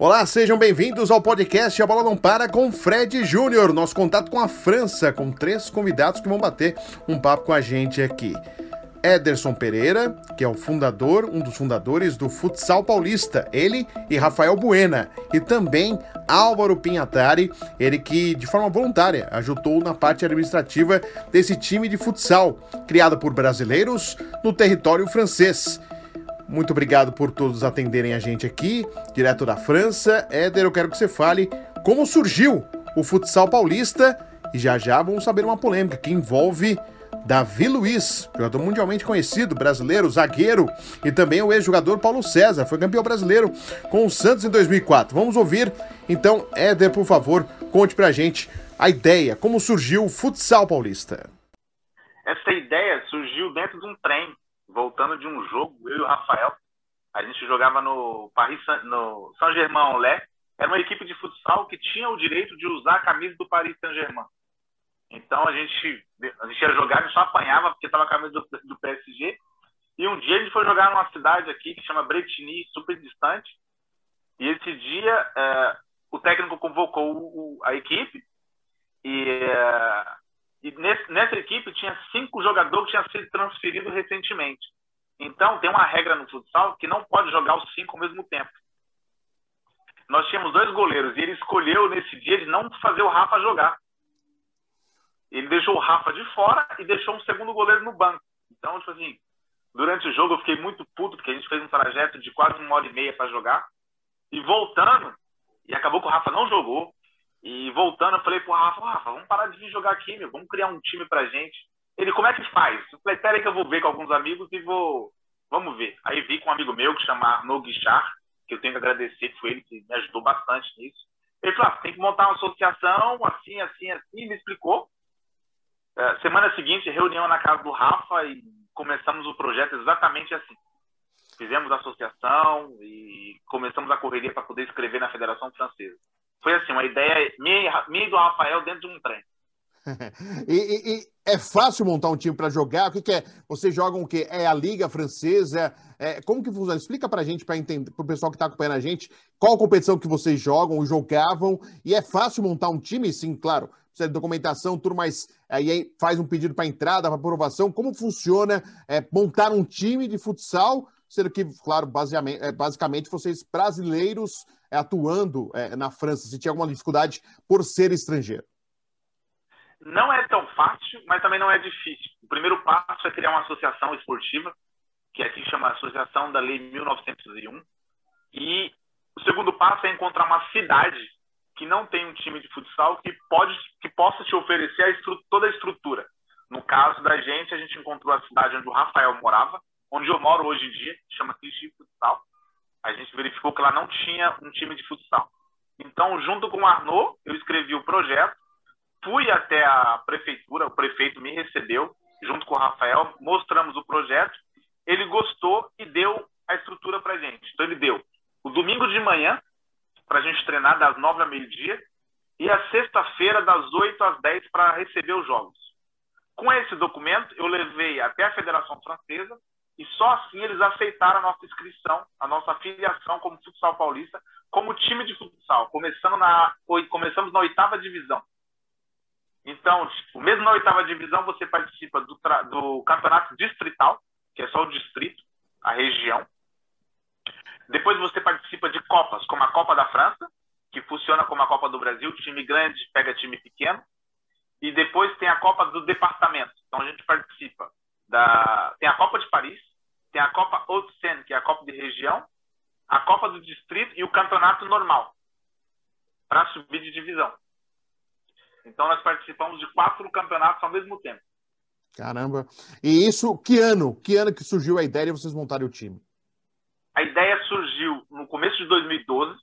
Olá, sejam bem-vindos ao podcast A Bola Não Para com Fred Júnior. Nosso contato com a França, com três convidados que vão bater um papo com a gente aqui. Ederson Pereira, que é o fundador, um dos fundadores do Futsal Paulista, ele e Rafael Buena, e também Álvaro Pinhatari, ele que de forma voluntária ajudou na parte administrativa desse time de futsal, criado por brasileiros no território francês. Muito obrigado por todos atenderem a gente aqui, direto da França. Éder, eu quero que você fale como surgiu o futsal paulista e já já vamos saber uma polêmica que envolve Davi Luiz, jogador mundialmente conhecido, brasileiro, zagueiro, e também o ex-jogador Paulo César, foi campeão brasileiro com o Santos em 2004. Vamos ouvir, então, Éder, por favor, conte pra gente a ideia, como surgiu o futsal paulista. Essa ideia surgiu dentro de um trem, voltando de um jogo, eu e o Rafael, a gente jogava no Paris, no Saint-Germain-en-Laye, era uma equipe de futsal que tinha o direito de usar a camisa do Paris Saint-Germain. Então a gente, a gente ia jogar, a gente só apanhava porque estava a camisa do, do, PSG. E um dia a gente foi jogar numa cidade aqui que chama Bretigny, super distante. E esse dia é, o técnico convocou o, a equipe e, é, e nesse, nessa equipe tinha cinco jogadores que tinham sido transferidos recentemente. Então tem uma regra no futsal que não pode jogar os cinco ao mesmo tempo. Nós tínhamos dois goleiros e ele escolheu nesse dia de não fazer o Rafa jogar ele deixou o Rafa de fora e deixou um segundo goleiro no banco. Então, tipo assim, durante o jogo eu fiquei muito puto, porque a gente fez um trajeto de quase uma hora e meia para jogar. E voltando, e acabou que o Rafa não jogou. E voltando, eu falei pro Rafa, Rafa, vamos parar de vir jogar aqui, meu, vamos criar um time pra gente. Ele, como é que faz? Eu falei, peraí que eu vou ver com alguns amigos e vou. Vamos ver. Aí vi com um amigo meu que chama Arnaud Guichard, que eu tenho que agradecer, foi ele que me ajudou bastante nisso. Ele falou, ah, tem que montar uma associação, assim, assim, assim, me explicou. É, semana seguinte, reunião na casa do Rafa e começamos o projeto exatamente assim. Fizemos a associação e começamos a correria para poder escrever na Federação Francesa. Foi assim, uma ideia minha, minha e do Rafael dentro de um trem. e, e, e, é fácil montar um time para jogar? O que, que, é? Vocês jogam o quê? É a Liga Francesa? É, como que funciona? Explica para a gente, para o pessoal que está acompanhando a gente, qual competição que vocês jogam, jogavam, e é fácil montar um time? Sim, claro precisa de documentação, tudo mais. Aí faz um pedido para entrada, para aprovação. Como funciona é, montar um time de futsal, sendo que, claro, basicamente, é, basicamente vocês brasileiros é, atuando é, na França, se tinha alguma dificuldade por ser estrangeiro? Não é tão fácil, mas também não é difícil. O primeiro passo é criar uma associação esportiva, que aqui chama Associação da Lei 1901. E o segundo passo é encontrar uma cidade que não tem um time de futsal que pode que possa te oferecer a toda a estrutura. No caso da gente, a gente encontrou a cidade onde o Rafael morava, onde eu moro hoje em dia, chama Clichy Futsal. A gente verificou que lá não tinha um time de futsal. Então, junto com o Arnaud, eu escrevi o projeto, fui até a prefeitura, o prefeito me recebeu, junto com o Rafael, mostramos o projeto, ele gostou e deu a estrutura para gente. Então, ele deu o domingo de manhã, para a gente treinar das nove ao meio-dia e a sexta-feira das oito às dez para receber os jogos. Com esse documento, eu levei até a Federação Francesa e só assim eles aceitaram a nossa inscrição, a nossa filiação como futsal paulista, como time de futsal, começando na, começamos na oitava divisão. Então, tipo, mesmo na oitava divisão, você participa do, do campeonato distrital, que é só o distrito, a região, depois você participa de Copas, como a Copa da França, que funciona como a Copa do Brasil, time grande pega time pequeno. E depois tem a Copa do Departamento. Então a gente participa da. Tem a Copa de Paris, tem a Copa Haute-Seine, que é a Copa de região, a Copa do Distrito e o Campeonato Normal, para subir de divisão. Então nós participamos de quatro campeonatos ao mesmo tempo. Caramba. E isso, que ano? Que ano que surgiu a ideia de vocês montarem o time? A ideia surgiu no começo de 2012.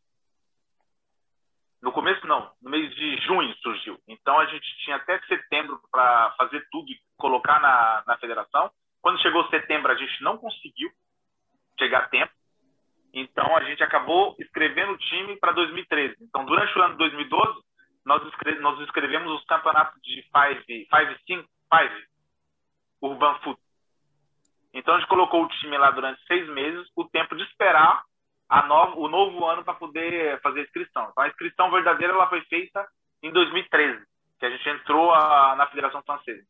No começo, não, no mês de junho surgiu. Então a gente tinha até setembro para fazer tudo e colocar na, na federação. Quando chegou setembro, a gente não conseguiu chegar a tempo. Então a gente acabou escrevendo o time para 2013. Então, durante o ano de 2012, nós, escreve, nós escrevemos os campeonatos de 5, 5, 5, 5 Urban Foot. Então a gente colocou o time lá durante seis meses, o tempo de esperar no, o novo ano para poder fazer a inscrição. Então, a inscrição verdadeira ela foi feita em 2013, que a gente entrou a, na Federação Francesa.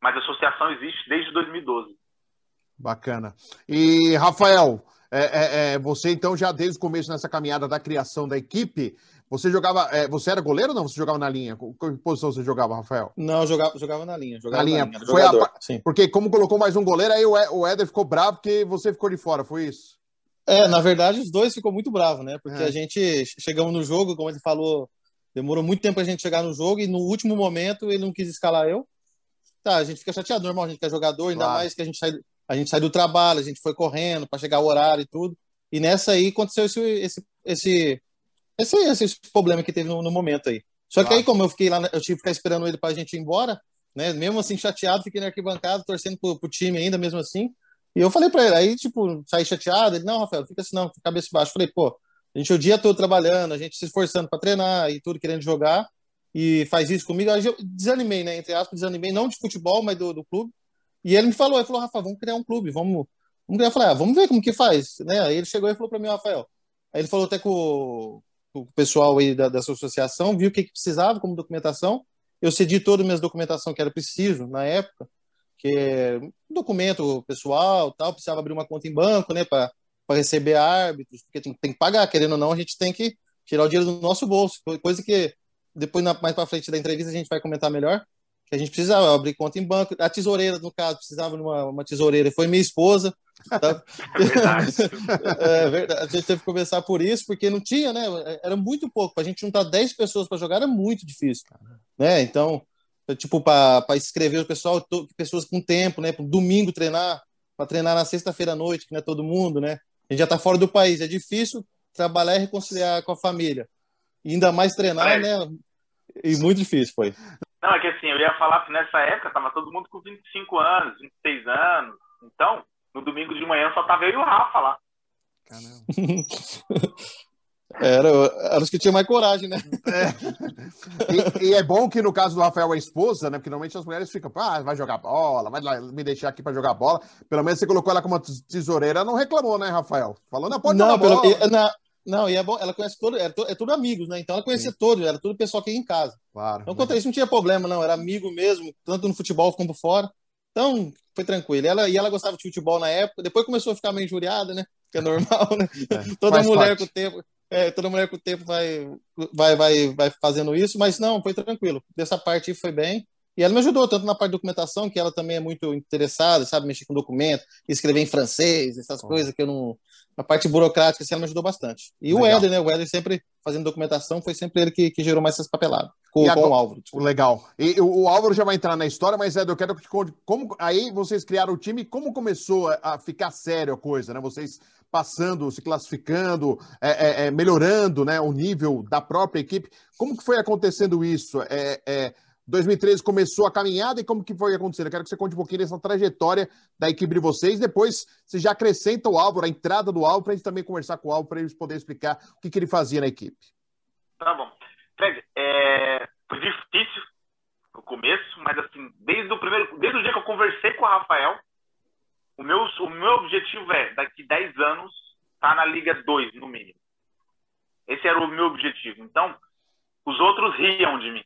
Mas a associação existe desde 2012. Bacana. E, Rafael, é, é, é, você então já desde o começo nessa caminhada da criação da equipe, você jogava. É, você era goleiro ou não? Você jogava na linha? Qual posição você jogava, Rafael? Não, jogava, jogava na linha. Jogava na linha. Na linha foi a, sim. Porque como colocou mais um goleiro, aí o Éder ficou bravo porque você ficou de fora, foi isso? É, na verdade, os dois ficou muito bravo, né? Porque é. a gente chegamos no jogo, como ele falou, demorou muito tempo a gente chegar no jogo e no último momento ele não quis escalar eu. Tá, a gente fica chateado, normal, a gente é jogador, ainda claro. mais que a gente sai, a gente sai do trabalho, a gente foi correndo para chegar o horário e tudo. E nessa aí aconteceu esse, esse, esse esse, esse problema que teve no, no momento aí. Só que aí, como eu fiquei lá, eu tive que ficar esperando ele para a gente ir embora, né? Mesmo assim, chateado, fiquei na arquibancada, torcendo pro, pro time ainda, mesmo assim. E eu falei para ele, aí, tipo, saí chateado. Ele, não, Rafael, fica assim, não, fica cabeça baixa. Falei, pô, a gente o dia todo trabalhando, a gente se esforçando para treinar e tudo, querendo jogar, e faz isso comigo. Aí eu desanimei, né? Entre aspas, desanimei, não de futebol, mas do, do clube. E ele me falou, ele falou, Rafa, vamos criar um clube, vamos. vamos criar. Eu falei, ah, vamos ver como que faz, né? Aí ele chegou e falou para mim, Rafael. Aí ele falou até com, o pessoal aí da, dessa associação, viu o que, que precisava como documentação. Eu cedi toda a minha documentação que era preciso na época, que é documento pessoal, tal, precisava abrir uma conta em banco, né, para receber árbitros, porque tem, tem, que pagar, querendo ou não, a gente tem que tirar o dinheiro do nosso bolso, coisa que depois mais para frente da entrevista a gente vai comentar melhor, que a gente precisava abrir conta em banco, a tesoureira no caso precisava de uma, uma tesoureira, foi minha esposa, Tá? É verdade. é verdade. A gente teve que começar por isso, porque não tinha, né? Era muito pouco. Para a gente juntar 10 pessoas para jogar era muito difícil. Né? Então, tipo, para escrever o pessoal, pessoas com tempo, né? Para domingo treinar, para treinar na sexta-feira à noite, que não é todo mundo, né? A gente já está fora do país. É difícil trabalhar e reconciliar com a família. E ainda mais treinar, é. né? E muito difícil foi. Não, é que assim, eu ia falar que nessa época tava todo mundo com 25 anos, 26 anos. Então, no domingo de manhã só tava eu e o Rafa lá. Caramba. Era, era os que tinham mais coragem, né? É. E, e, é bom que no caso do Rafael, a esposa, né? Porque normalmente as mulheres ficam, ah, vai jogar bola, vai lá, me deixar aqui para jogar bola. Pelo menos você colocou ela como tesoureira, não reclamou, né, Rafael? Falou, não, pode não, pelo, bola. Não, não, e é bom, ela conhece todo, é, é tudo amigos, né? Então ela conhecia Sim. todo, era tudo pessoal que ia em casa. Claro. Então, quanto a isso, não tinha problema, não. Era amigo mesmo, tanto no futebol como fora. Então, foi tranquilo. Ela, e ela gostava de futebol na época, depois começou a ficar meio injuriada, né? Que é normal, né? É, toda mulher parte. com o tempo. É, toda mulher com o tempo vai, vai, vai, vai fazendo isso, mas não, foi tranquilo. Dessa parte foi bem. E ela me ajudou tanto na parte de documentação, que ela também é muito interessada, sabe, mexer com documento, escrever em francês, essas oh. coisas que eu não. A parte burocrática, assim, ela me ajudou bastante. E Legal. o Éder, né? O Éder sempre fazendo documentação, foi sempre ele que, que gerou mais essas papeladas. Com, agora, com o Álvaro. Legal. E o, o, Álvaro já vai entrar na história, mas Éder, eu quero que te conte como. Aí vocês criaram o time, como começou a, a ficar sério a coisa, né? Vocês passando, se classificando, é, é, é, melhorando né, o nível da própria equipe. Como que foi acontecendo isso? É, é 2013 começou a caminhada e como que foi acontecendo? Eu quero que você conte um pouquinho dessa trajetória da equipe de vocês. Depois você já acrescenta o Álvaro, a entrada do Álvaro, para a gente também conversar com o Álvaro, para eles poderem explicar o que, que ele fazia na equipe. Tá bom. Fred, é... foi difícil no começo, mas assim, desde o primeiro, desde o dia que eu conversei com o Rafael, o meu, o meu objetivo é, daqui 10 anos, estar tá na Liga 2, no mínimo. Esse era o meu objetivo. Então, os outros riam de mim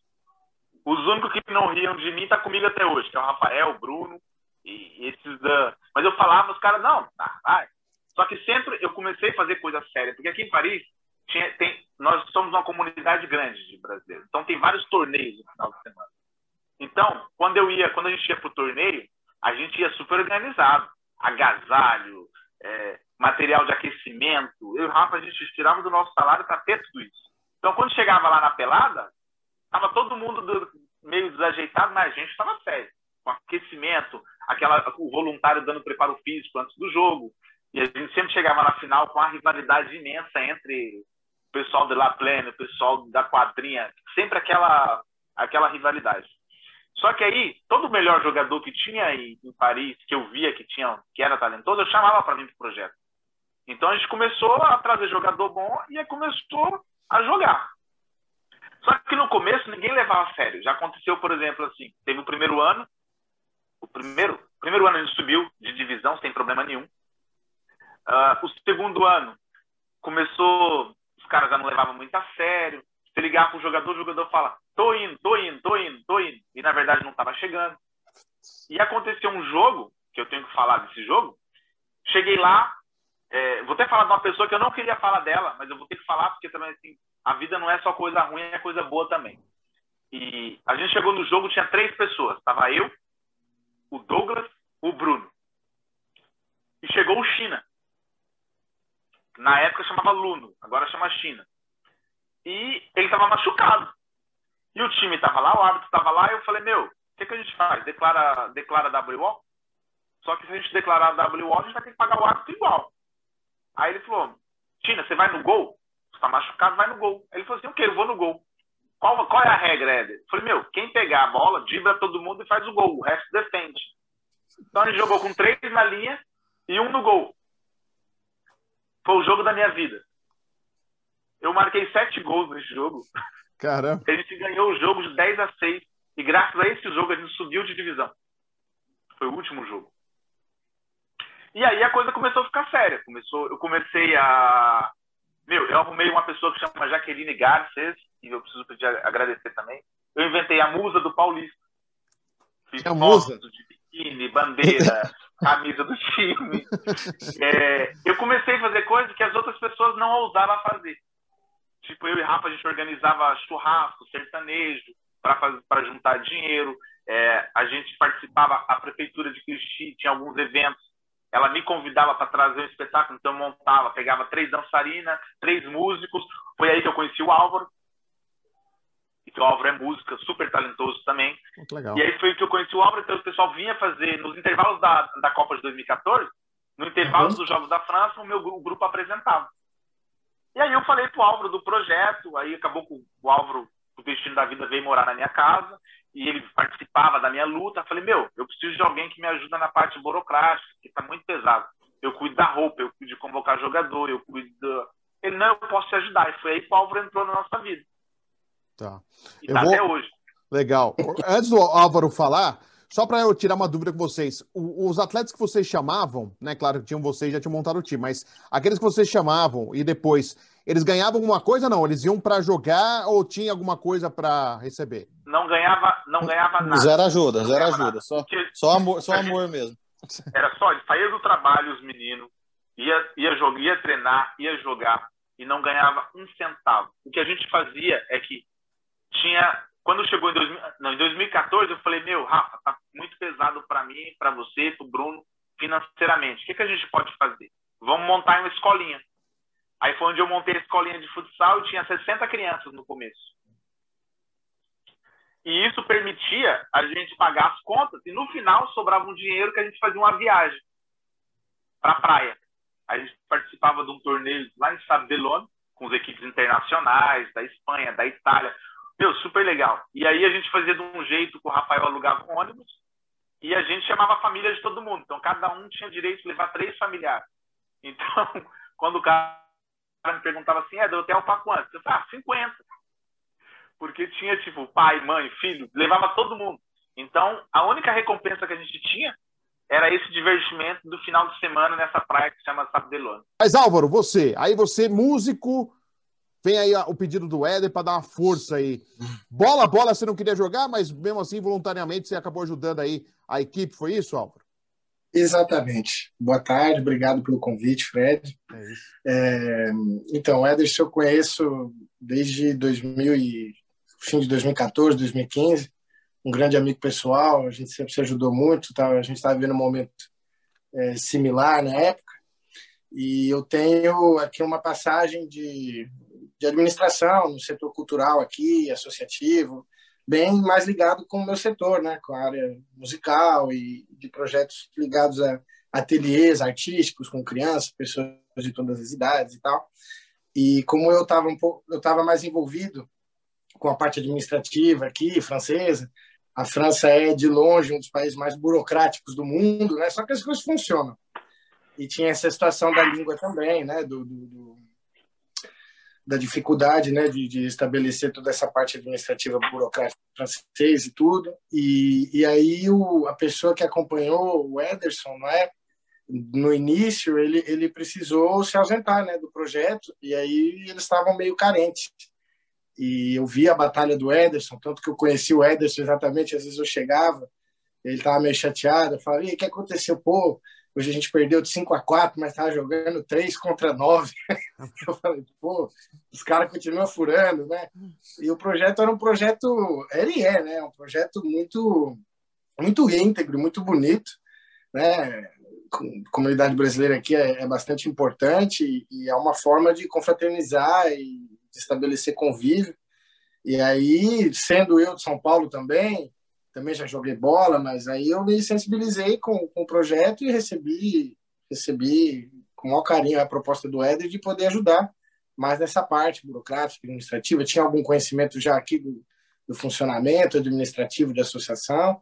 os únicos que não riam de mim tá comigo até hoje, que é o Rafael, o Bruno e esses da. Mas eu falava, os caras, não, tá, vai. Só que sempre eu comecei a fazer coisa séria, porque aqui em Paris tinha, tem, nós somos uma comunidade grande de brasileiros, então tem vários torneios no final de semana. Então, quando eu ia, quando a gente ia pro torneio, a gente ia super organizado, agasalho, é, material de aquecimento. Eu e o Rafa, a gente tirava do nosso salário para ter tudo isso. Então, quando chegava lá na pelada, Tava todo mundo do, meio desajeitado, mas a gente estava sério. Com aquecimento, aquela, o voluntário dando preparo físico antes do jogo. E a gente sempre chegava na final com uma rivalidade imensa entre o pessoal de La Plena, o pessoal da quadrinha. Sempre aquela, aquela rivalidade. Só que aí, todo melhor jogador que tinha aí em Paris, que eu via que, tinha, que era talentoso, eu chamava para vir para o projeto. Então a gente começou a trazer jogador bom e começou a jogar. Só que no começo ninguém levava a sério. Já aconteceu, por exemplo, assim, teve o primeiro ano, o primeiro, primeiro ano a gente subiu de divisão sem problema nenhum. Uh, o segundo ano começou, os caras já não levavam muito a sério. Você ligar para o jogador, o jogador fala: tô indo, tô indo, tô indo, tô indo. E na verdade não estava chegando. E aconteceu um jogo, que eu tenho que falar desse jogo. Cheguei lá, é, vou até falar de uma pessoa que eu não queria falar dela, mas eu vou ter que falar porque também assim, a vida não é só coisa ruim, é coisa boa também. E a gente chegou no jogo, tinha três pessoas. Tava eu, o Douglas, o Bruno. E chegou o China. Na época chamava Luno, agora chama China. E ele estava machucado. E o time estava lá, o árbitro estava lá, e eu falei, meu, o que, que a gente faz? Declara, declara WO? Só que se a gente declarar WO, a gente vai ter que pagar o árbitro igual. Aí ele falou, China, você vai no gol? Está machucado, vai no gol. Ele falou assim, ok, eu vou no gol. Qual, qual é a regra, Éder? Eu falei, meu, quem pegar a bola, dribla todo mundo e faz o gol. O resto defende. Então ele jogou com três na linha e um no gol. Foi o jogo da minha vida. Eu marquei sete gols nesse jogo. Caramba. A gente ganhou o jogo de 10 a 6. E graças a esse jogo a gente subiu de divisão. Foi o último jogo. E aí a coisa começou a ficar séria. Começou, eu comecei a. Meu, eu arrumei uma pessoa que chama Jaqueline Garces, e eu preciso pedir, agradecer também. Eu inventei a musa do Paulista. Fiz é a musa? de biquíni, bandeira, camisa do time. É, eu comecei a fazer coisas que as outras pessoas não ousavam fazer. Tipo, eu e Rafa, a gente organizava churrasco, sertanejo, para juntar dinheiro. É, a gente participava, a prefeitura de Cristi tinha alguns eventos. Ela me convidava para trazer um espetáculo, então eu montava, pegava três dançarinas, três músicos. Foi aí que eu conheci o Álvaro. E o Álvaro é música, super talentoso também. Muito legal. E aí foi que eu conheci o Álvaro, então o pessoal vinha fazer, nos intervalos da, da Copa de 2014, no intervalo uhum. dos Jogos da França, o meu o grupo apresentava. E aí eu falei pro Álvaro do projeto, aí acabou com o Álvaro, o destino da vida, veio morar na minha casa, e ele participava da minha luta. Falei, meu, eu preciso de alguém que me ajuda na parte burocrática, que está muito pesado. Eu cuido da roupa, eu cuido de convocar jogador, eu cuido do... Ele, não, eu posso te ajudar. E foi aí que o Álvaro entrou na nossa vida. Tá. E eu tá vou... até hoje. Legal. Antes do Álvaro falar, só para eu tirar uma dúvida com vocês, os atletas que vocês chamavam, né? Claro que tinham vocês já tinham montado o time, mas aqueles que vocês chamavam e depois eles ganhavam alguma coisa não? Eles iam para jogar ou tinha alguma coisa para receber? Não ganhava, não ganhava nada. Zero ajuda, zero ajuda, só, só amor, só amor mesmo. Era só, saía do trabalho os meninos, ia ia jogar, ia treinar, ia jogar e não ganhava um centavo. O que a gente fazia é que tinha quando chegou em, 2000, não, em 2014, eu falei, meu, Rafa, tá muito pesado para mim, para você, para o Bruno, financeiramente. O que, que a gente pode fazer? Vamos montar uma escolinha. Aí foi onde eu montei a escolinha de futsal e tinha 60 crianças no começo. E isso permitia a gente pagar as contas e no final sobrava um dinheiro que a gente fazia uma viagem para a praia. A gente participava de um torneio lá em Sabdelone, com as equipes internacionais, da Espanha, da Itália. Meu, super legal. E aí a gente fazia de um jeito que o Rafael alugava um ônibus e a gente chamava a família de todo mundo. Então cada um tinha direito de levar três familiares. Então, quando o cara me perguntava assim, é, do hotel para quanto? Eu falei, ah, 50. Porque tinha, tipo, pai, mãe, filho, levava todo mundo. Então, a única recompensa que a gente tinha era esse divertimento do final de semana nessa praia que se chama Sabdelone. Mas Álvaro, você, aí você músico, Vem aí o pedido do Éder para dar uma força aí. Bola, bola, você não queria jogar, mas mesmo assim, voluntariamente, você acabou ajudando aí a equipe, foi isso, Álvaro? Exatamente. Boa tarde, obrigado pelo convite, Fred. É. É, então, Éder, eu conheço desde 2000 e, fim de 2014, 2015. Um grande amigo pessoal, a gente sempre se ajudou muito, tá? a gente estava vivendo um momento é, similar na época. E eu tenho aqui uma passagem de de administração, no setor cultural aqui, associativo, bem mais ligado com o meu setor, né, com a área musical e de projetos ligados a ateliês artísticos com crianças, pessoas de todas as idades e tal. E como eu estava um pouco, eu estava mais envolvido com a parte administrativa aqui, francesa, a França é de longe um dos países mais burocráticos do mundo, né? Só que as coisas funcionam. E tinha essa situação da língua também, né? Do, do, do da dificuldade né, de, de, estabelecer toda essa parte administrativa burocrática francês e tudo. E, e aí o, a pessoa que acompanhou o Ederson, não é? no início ele, ele precisou se ausentar né, do projeto e aí eles estavam meio carentes. E eu vi a batalha do Ederson, tanto que eu conheci o Ederson exatamente, às vezes eu chegava, ele estava meio chateado, eu falei, o que aconteceu? Pô, hoje a gente perdeu de 5 a 4, mas estava jogando 3 contra 9. eu falei, pô, os caras continuam furando, né? E o projeto era um projeto, ele é, né? Um projeto muito, muito íntegro, muito bonito, né? A comunidade brasileira aqui é, é bastante importante e, é uma forma de confraternizar e de estabelecer convívio. E aí, sendo eu de São Paulo também, também já joguei bola, mas aí eu me sensibilizei com, com o projeto e recebi, recebi com maior carinho a proposta do Éder de poder ajudar mais nessa parte burocrática, administrativa. tinha algum conhecimento já aqui do, do funcionamento administrativo da associação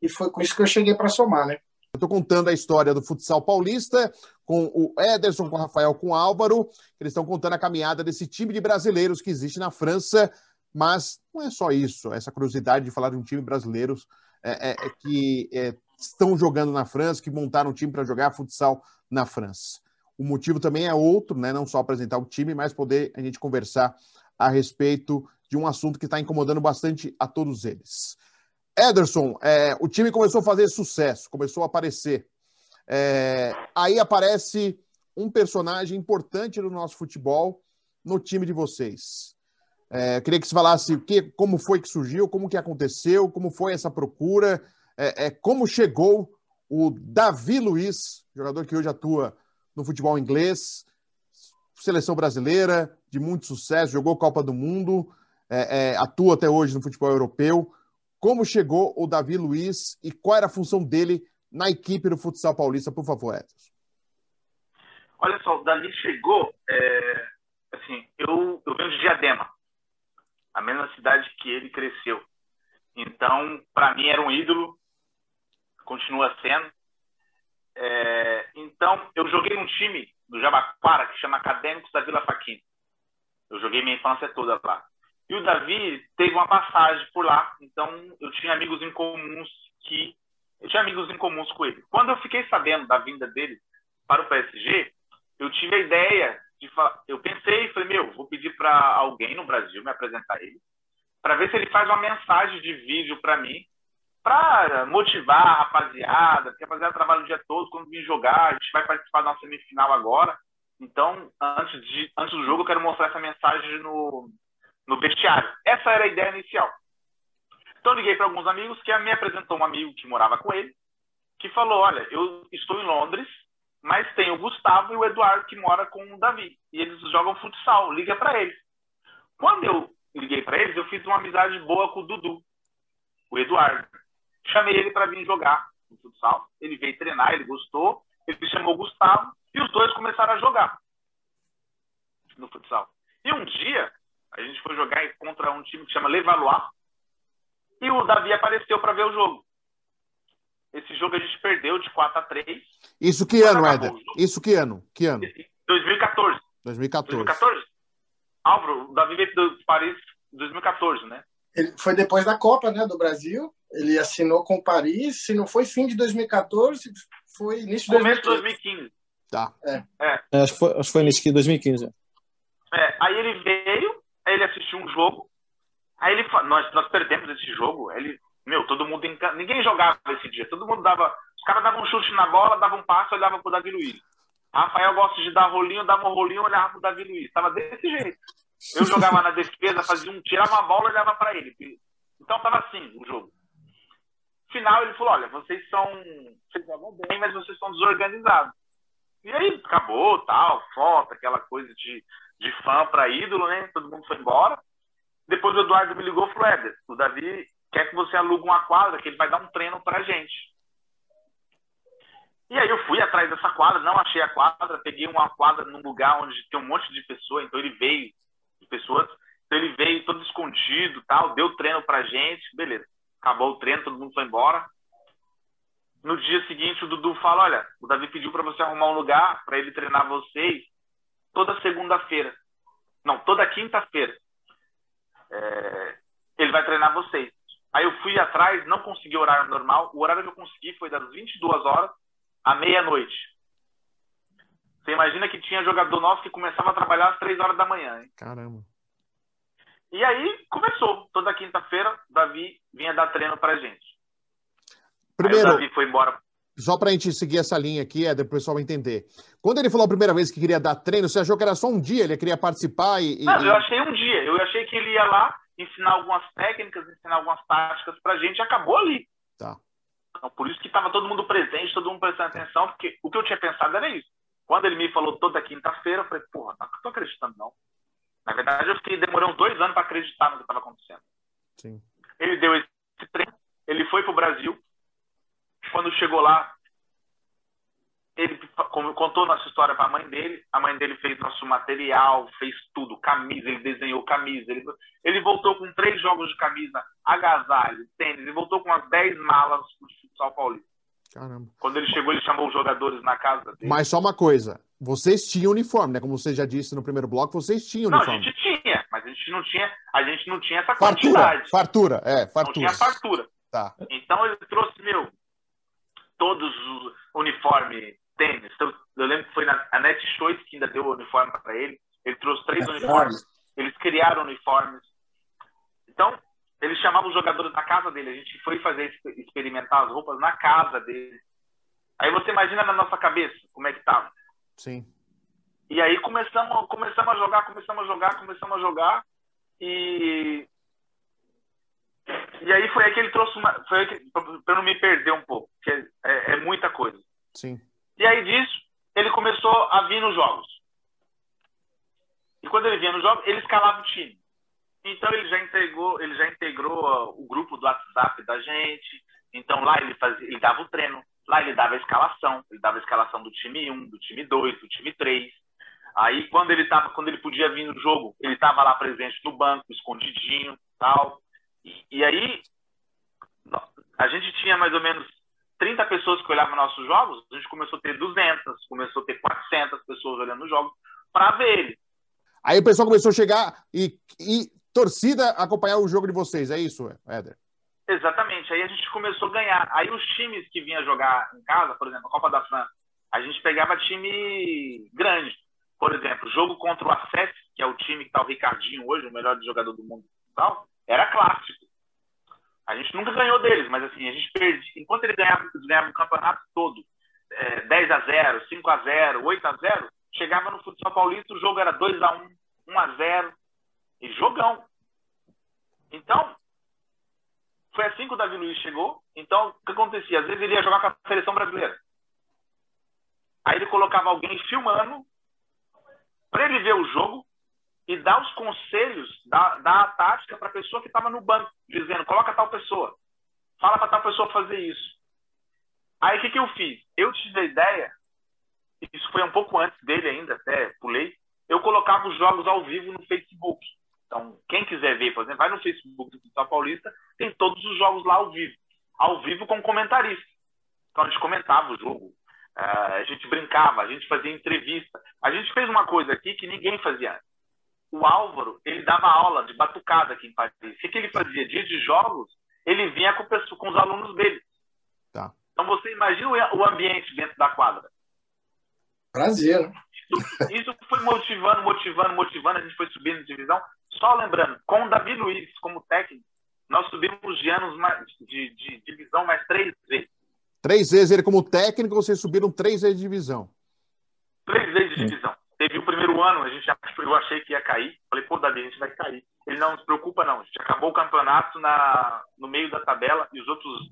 e foi com isso que eu cheguei para somar, né? Estou contando a história do futsal paulista com o Ederson, com o Rafael, com o Álvaro. Eles estão contando a caminhada desse time de brasileiros que existe na França mas não é só isso, essa curiosidade de falar de um time brasileiro é, é, é que é, estão jogando na França, que montaram um time para jogar futsal na França. O motivo também é outro, né? não só apresentar o time, mas poder a gente conversar a respeito de um assunto que está incomodando bastante a todos eles. Ederson, é, o time começou a fazer sucesso, começou a aparecer. É, aí aparece um personagem importante do nosso futebol no time de vocês. É, queria que você falasse o que, como foi que surgiu, como que aconteceu, como foi essa procura, é, é, como chegou o Davi Luiz, jogador que hoje atua no futebol inglês, seleção brasileira, de muito sucesso, jogou Copa do Mundo, é, é, atua até hoje no futebol europeu. Como chegou o Davi Luiz e qual era a função dele na equipe do futsal paulista, por favor, Edson? Olha só, o Davi chegou, é, assim, eu, eu venho de Diadema, a mesma cidade que ele cresceu. Então, para mim, era um ídolo, continua sendo. É, então, eu joguei num time do Jabaquara que chama Acadêmicos da Vila Faquinha. Eu joguei minha infância toda lá. E o Davi teve uma passagem por lá, então eu tinha amigos em comuns que eu tinha amigos em comuns com ele. Quando eu fiquei sabendo da vinda dele para o PSG, eu tive a ideia de eu pensei e falei, meu, vou pedir para alguém no Brasil me apresentar ele, para ver se ele faz uma mensagem de vídeo para mim, para motivar a rapaziada, porque a rapaziada trabalha o dia todo, quando vir jogar, a gente vai participar da semifinal agora. Então, antes, de, antes do jogo, eu quero mostrar essa mensagem no, no vestiário. Essa era a ideia inicial. Então, eu liguei para alguns amigos, que me apresentou um amigo que morava com ele, que falou: Olha, eu estou em Londres, mas tem o Gustavo e o Eduardo que mora com o Davi. E eles jogam futsal. Liga para eles. Quando eu liguei para eles, eu fiz uma amizade boa com o Dudu, o Eduardo. Chamei ele para vir jogar no futsal. Ele veio treinar, ele gostou. Ele chamou o Gustavo e os dois começaram a jogar no futsal. E um dia, a gente foi jogar contra um time que chama Levallois. E o Davi apareceu para ver o jogo. Esse jogo a gente perdeu de 4 a 3. Isso que ano, Éder? Isso que ano? Que ano? 2014. 2014. 2014. Álvaro, o Davi veio do Paris 2014, né? Ele foi depois da Copa, né, do Brasil. Ele assinou com o Paris. Se não foi fim de 2014, foi início de 2015. 2015. Tá. É. é. é. acho, que foi, acho que foi início de 2015. É, aí ele veio, aí ele assistiu um jogo. Aí ele nós, nós perdemos esse jogo. Ele meu, todo mundo. Enca... Ninguém jogava esse dia. Todo mundo dava. Os caras davam um chute na bola, davam um passo, olhavam pro Davi Luiz. Rafael gosta de dar rolinho, dava um rolinho, olhava pro Davi Luiz. Tava desse jeito. Eu jogava na defesa, fazia um, tirava a bola e olhava para ele. Então tava assim o jogo. Final ele falou: olha, vocês são. Vocês jogam bem, mas vocês são desorganizados. E aí acabou, tal, foto, aquela coisa de, de fã para ídolo, né? Todo mundo foi embora. Depois o Eduardo me ligou e falou: Éder, o Davi quer que você alugue uma quadra, que ele vai dar um treino pra gente. E aí eu fui atrás dessa quadra, não achei a quadra, peguei uma quadra num lugar onde tem um monte de pessoas, então ele veio, de pessoas, então ele veio todo escondido, tal, deu treino pra gente, beleza. Acabou o treino, todo mundo foi embora. No dia seguinte o Dudu fala, olha, o Davi pediu para você arrumar um lugar para ele treinar vocês toda segunda-feira. Não, toda quinta-feira. É, ele vai treinar vocês. Aí eu fui atrás, não consegui horário normal. O horário que eu consegui foi das 22 horas à meia-noite. Você imagina que tinha jogador nosso que começava a trabalhar às três horas da manhã. Hein? Caramba. E aí começou. Toda quinta-feira, Davi vinha dar treino pra gente. Primeiro, aí o Davi foi embora. Só pra gente seguir essa linha aqui, é, o pessoal entender. Quando ele falou a primeira vez que queria dar treino, você achou que era só um dia? Ele queria participar e. Não, eu achei um dia. Eu achei que ele ia lá ensinar algumas técnicas, ensinar algumas táticas pra gente e acabou ali. Tá. Então, por isso que estava todo mundo presente, todo mundo prestando atenção, porque o que eu tinha pensado era isso. Quando ele me falou toda quinta-feira, eu falei, porra, não tô acreditando, não. Na verdade, eu fiquei, demorei uns dois anos para acreditar no que estava acontecendo. Sim. Ele deu esse treino, ele foi pro Brasil. Quando chegou lá, ele contou nossa história para a mãe dele. A mãe dele fez nosso material, fez tudo, camisa, ele desenhou camisa. Ele, ele voltou com três jogos de camisa, agasalho, tênis. Ele voltou com umas dez malas pro futsal paulista. Caramba. Quando ele chegou, ele chamou os jogadores na casa dele. Mas só uma coisa, vocês tinham uniforme, né? Como você já disse no primeiro bloco, vocês tinham não, uniforme. Não, a gente tinha, mas a gente não tinha, a gente não tinha essa fartura, quantidade. Fartura, é, fartura. Não tinha fartura. Tá. Então ele trouxe, meu, todos os uniformes, tênis. Então, eu lembro que foi na a Net Choice que ainda deu o uniforme para ele. Ele trouxe três é uniformes. Eles criaram uniformes. Então, ele chamava os jogadores na casa dele. A gente foi fazer experimentar as roupas na casa dele. Aí você imagina na nossa cabeça como é que tava. Sim. E aí começamos, começamos a jogar, começamos a jogar, começamos a jogar e e aí foi aí que ele trouxe uma, foi para não me perder um pouco, porque é, é muita coisa. Sim. E aí disso ele começou a vir nos jogos. E quando ele vinha nos jogos, ele escalava o time. Então ele já integrou, ele já integrou o grupo do WhatsApp da gente. Então lá ele fazia, ele dava o treino, lá ele dava a escalação, ele dava a escalação do time 1, do time 2, do time 3. Aí quando ele tava, quando ele podia vir no jogo, ele estava lá presente no banco, escondidinho, tal. E, e, aí a gente tinha mais ou menos 30 pessoas que olhavam nossos jogos, a gente começou a ter 200, começou a ter 400 pessoas olhando os jogos para ver ele. Aí o pessoal começou a chegar e, e torcida acompanhar o jogo de vocês, é isso, Éder? Exatamente. Aí a gente começou a ganhar. Aí os times que vinham jogar em casa, por exemplo, a Copa da França, a gente pegava time grande. Por exemplo, jogo contra o Acess, que é o time que está o Ricardinho hoje, o melhor jogador do mundo, tal, era clássico. A gente nunca ganhou deles, mas assim, a gente perdia. Enquanto ele ganhava, eles ganhavam o campeonato todo, é, 10 a 0 5 a 0 8 a 0 chegava no futsal paulista, o jogo era 2 a 1 1 a 0 e jogão. Então, foi assim que o Davi Luiz chegou. Então, o que acontecia? Às vezes ele ia jogar com a seleção brasileira. Aí ele colocava alguém filmando para ele ver o jogo e dar os conselhos, dar, dar a tática para a pessoa que estava no banco, dizendo: coloca tal pessoa, fala para tal pessoa fazer isso. Aí o que, que eu fiz? Eu tive a ideia, isso foi um pouco antes dele ainda, até pulei. Eu colocava os jogos ao vivo no Facebook. Então, quem quiser ver, por exemplo, vai no Facebook do Futsal Paulista, tem todos os jogos lá ao vivo. Ao vivo com comentarista. Então, a gente comentava o jogo, uh, a gente brincava, a gente fazia entrevista. A gente fez uma coisa aqui que ninguém fazia antes. O Álvaro, ele dava aula de batucada aqui em Paris. O que, que ele fazia? Dia de jogos, ele vinha com, com os alunos dele. Tá. Então, você imagina o ambiente dentro da quadra. Prazer. Isso, isso foi motivando, motivando, motivando. A gente foi subindo de divisão. Só lembrando, com o Davi Luiz como técnico, nós subimos de anos mais, de, de, divisão mais três vezes. Três vezes ele como técnico, vocês subiram três vezes de divisão. Três vezes de divisão. Teve o primeiro ano, a gente eu achei que ia cair. Falei, pô, Davi, a gente vai cair. Ele não se preocupa, não. A gente acabou o campeonato na, no meio da tabela e os outros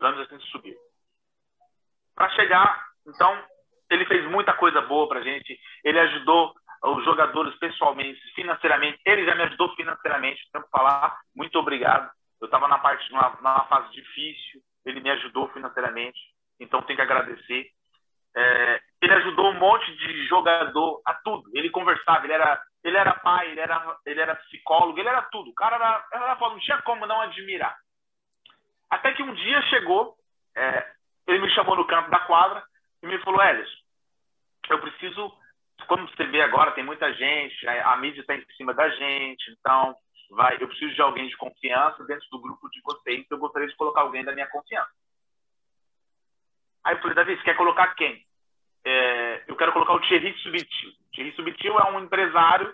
anos a gente subiu. Para chegar, então, ele fez muita coisa boa pra gente. Ele ajudou os jogadores pessoalmente, financeiramente. Ele já me ajudou financeiramente, tenho que falar. Muito obrigado. Eu estava na parte numa, numa, fase difícil, ele me ajudou financeiramente, então tenho que agradecer. É, ele ajudou um monte de jogador a tudo. Ele conversava, ele era, ele era pai, ele era, ele era psicólogo, ele era tudo. O cara era, era não tinha como não admirar. Até que um dia chegou, é, ele me chamou no campo da quadra e me falou: Elis, eu preciso como você vê agora, tem muita gente, a, mídia está em cima da gente, então vai, eu preciso de alguém de confiança dentro do grupo de vocês, eu gostaria de colocar alguém da minha confiança. Aí eu falei, Davi, você quer colocar quem? É, eu quero colocar o Thierry Subitil. Thierry Subitil é um empresário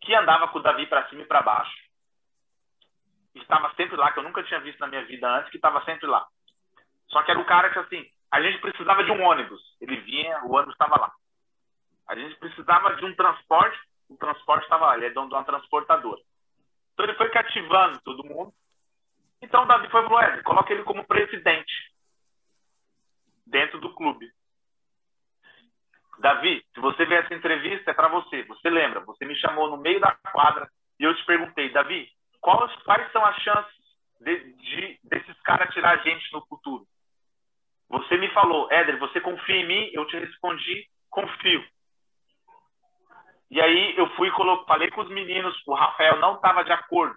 que andava com o Davi para cima e para baixo. Estava sempre lá, que eu nunca tinha visto na minha vida antes, que estava sempre lá. Só que era o cara que, assim, a gente precisava de um ônibus. Ele vinha, o ônibus estava lá. A gente precisava de um transporte, o transporte estava lá. Ele é dono de uma transportadora. Então ele foi cativando todo mundo. Então o Davi foi pro coloca ele como presidente dentro do clube. Davi, se você ver essa entrevista, é para você. Você lembra? Você me chamou no meio da quadra e eu te perguntei, Davi, quais, quais são as chances de, de, desses caras tirar a gente no futuro? Você me falou, Éder, você confia em mim? Eu te respondi, confio. E aí eu fui falei com os meninos, o Rafael não estava de acordo.